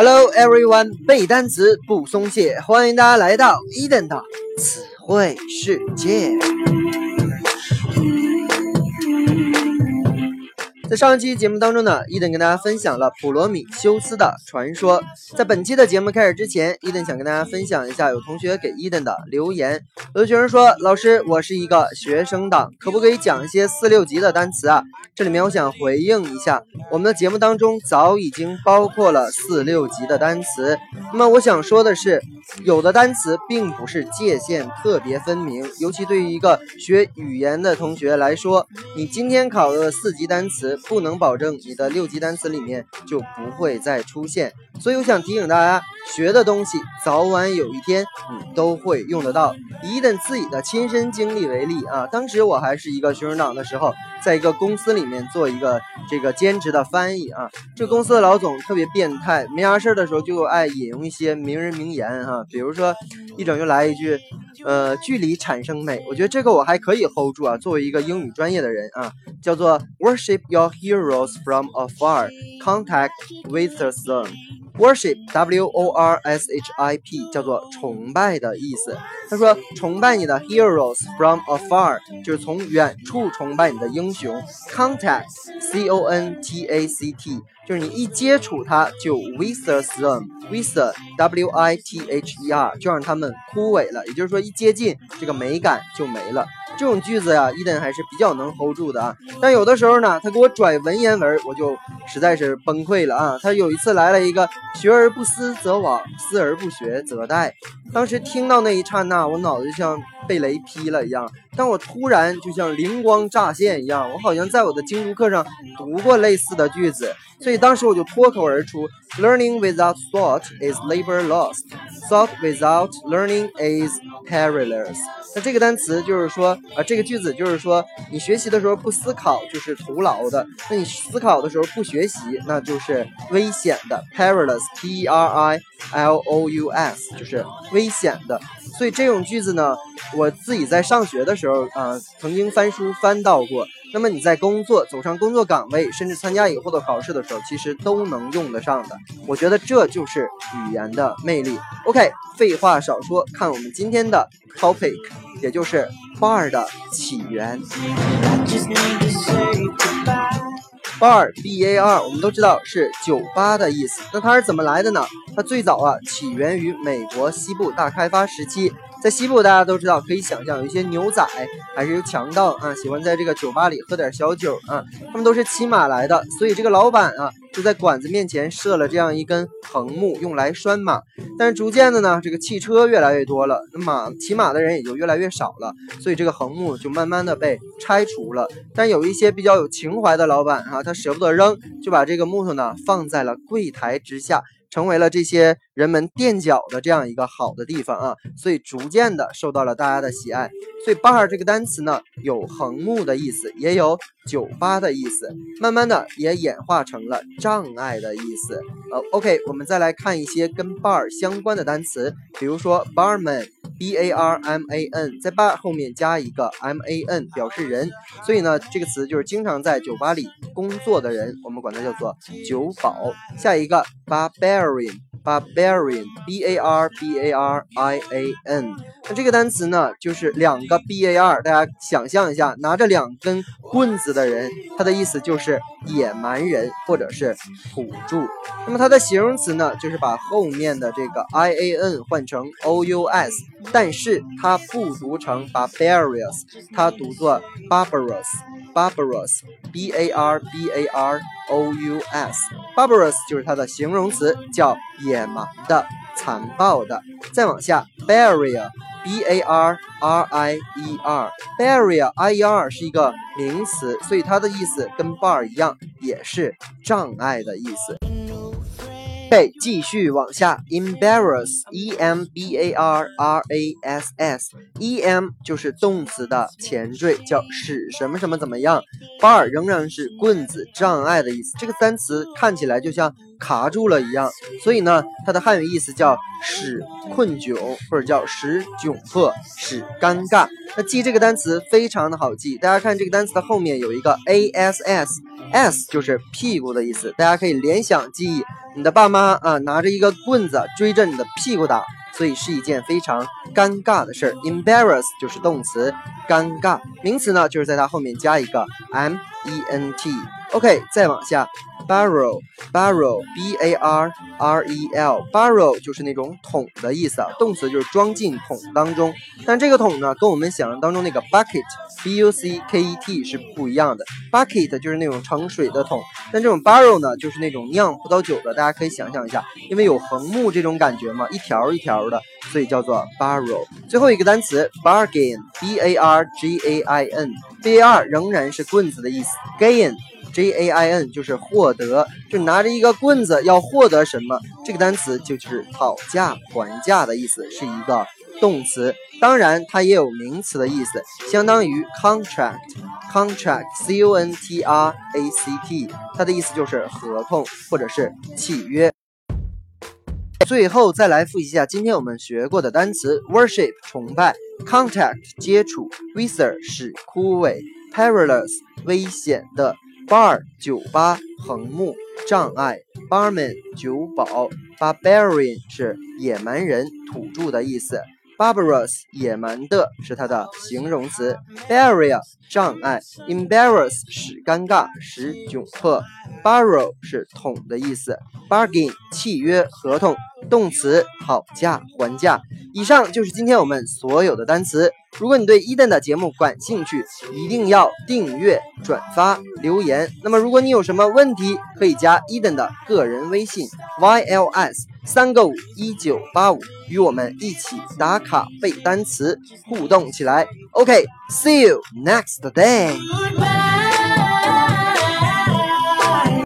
Hello everyone，背单词不松懈，欢迎大家来到 Eden 的词汇世界。在上一期节目当中呢，伊登跟大家分享了普罗米修斯的传说。在本期的节目开始之前，伊登想跟大家分享一下有同学给伊登的留言。有的学生说：“老师，我是一个学生党，可不可以讲一些四六级的单词啊？”这里面我想回应一下，我们的节目当中早已经包括了四六级的单词。那么我想说的是，有的单词并不是界限特别分明，尤其对于一个学语言的同学来说，你今天考的四级单词。不能保证你的六级单词里面就不会再出现，所以我想提醒大家，学的东西早晚有一天你都会用得到。以伊登自己的亲身经历为例啊，当时我还是一个学生党的时候，在一个公司里面做一个这个兼职的翻译啊，这公司的老总特别变态，没啥事儿的时候就爱引用一些名人名言哈，比如说一整就来一句。呃，距离产生美，我觉得这个我还可以 hold 住啊。作为一个英语专业的人啊，叫做 worship your heroes from afar, contact with the sun。Worship w o r s h i p 叫做崇拜的意思。他说崇拜你的 heroes from afar 就是从远处崇拜你的英雄。contact c o n t a c t 就是你一接触他就 wither them，wither w i t h e r 就让他们枯萎了。也就是说一接近这个美感就没了。这种句子呀，伊登还是比较能 hold 住的啊。但有的时候呢，他给我拽文言文，我就实在是崩溃了啊。他有一次来了一个“学而不思则罔，思而不学则殆”。当时听到那一刹那，我脑子就像被雷劈了一样。但我突然就像灵光乍现一样，我好像在我的精读课上读过类似的句子，所以当时我就脱口而出：“Learning without thought is labor lost. Thought without learning is perilous.” 那这个单词就是说，啊，这个句子就是说，你学习的时候不思考就是徒劳的，那你思考的时候不学习，那就是危险的。perilous, p r i l o u s，就是危险的。所以这种句子呢，我自己在上学的时候啊，曾经翻书翻到过。那么你在工作走上工作岗位，甚至参加以后的考试的时候，其实都能用得上的。我觉得这就是语言的魅力。OK，废话少说，看我们今天的 topic，也就是 bar 的起源。bar b a r 我们都知道是酒吧的意思。那它是怎么来的呢？它最早啊起源于美国西部大开发时期。在西部，大家都知道，可以想象有一些牛仔，还是有强盗啊，喜欢在这个酒吧里喝点小酒啊。他们都是骑马来的，所以这个老板啊，就在馆子面前设了这样一根横木，用来拴马。但是逐渐的呢，这个汽车越来越多了，那马骑马的人也就越来越少了，所以这个横木就慢慢的被拆除了。但有一些比较有情怀的老板啊，他舍不得扔，就把这个木头呢放在了柜台之下。成为了这些人们垫脚的这样一个好的地方啊，所以逐渐的受到了大家的喜爱。所以 bar 这个单词呢，有横木的意思，也有酒吧的意思，慢慢的也演化成了障碍的意思。呃，OK，我们再来看一些跟 bar 相关的单词，比如说 barman b a r m a n，在 bar 后面加一个 m a n，表示人，所以呢，这个词就是经常在酒吧里工作的人，我们管它叫做酒保。下一个 barbarian。Barbarian, B-A-R-B-A-R-I-A-N。那这个单词呢，就是两个 B-A-R，大家想象一下，拿着两根棍子的人，它的意思就是野蛮人或者是土著。那么它的形容词呢，就是把后面的这个 I-A-N 换成 O-U-S，但是它不读成 barbarious，它读作 barbarous。Barbarous, b a r b a r o u s, barbarous 就是它的形容词，叫野蛮的、残暴的。再往下，barrier, b a r r i e r, barrier, i e r 是一个名词，所以它的意思跟 bar 一样，也是障碍的意思。对继续往下，embarrass，e m b a r r a s s，e m 就是动词的前缀，叫使什么什么怎么样。bar 仍然是棍子、障碍的意思。这个单词看起来就像卡住了一样，所以呢，它的汉语意思叫使困窘，或者叫使窘迫、使尴尬。那记这个单词非常的好记，大家看这个单词的后面有一个 a s s，s 就是屁股的意思，大家可以联想记忆。你的爸妈啊拿着一个棍子追着你的屁股打，所以是一件非常尴尬的事儿。embarrass 就是动词，尴尬名词呢就是在它后面加一个 m e n t。OK，再往下。Barrel, barrel, B-A-R-R-E-L, barrel 就是那种桶的意思啊，动词就是装进桶当中。但这个桶呢，跟我们想象当中那个 bucket, B-U-C-K-E-T 是不一样的。Bucket 就是那种盛水的桶，但这种 barrel 呢，就是那种酿葡萄酒的。大家可以想象一下，因为有横木这种感觉嘛，一条一条的，所以叫做 barrel。最后一个单词 bargain, B-A-R-G-A-I-N, B-A-R 仍然是棍子的意思，gain。G A I N 就是获得，就拿着一个棍子要获得什么，这个单词就是讨价还价的意思，是一个动词。当然，它也有名词的意思，相当于 contract，contract C O N T R A C T，它的意思就是合同或者是契约。最后再来复习一下今天我们学过的单词：worship 崇拜，contact 接触，wither 是枯萎，perilous 危险的。Bar 酒吧，横木障碍；barman 酒保；barbarian 是野蛮人、土著的意思；barbarous 野蛮的是它的形容词；barrier 障碍；embarrass 使尴尬、使窘迫；borrow 是桶的意思；bargain 契约、合同。动词讨价还价。以上就是今天我们所有的单词。如果你对伊登的节目感兴趣，一定要订阅、转发、留言。那么，如果你有什么问题，可以加伊登的个人微信 yls 三个五一九八五，与我们一起打卡背单词，互动起来。OK，see you next day。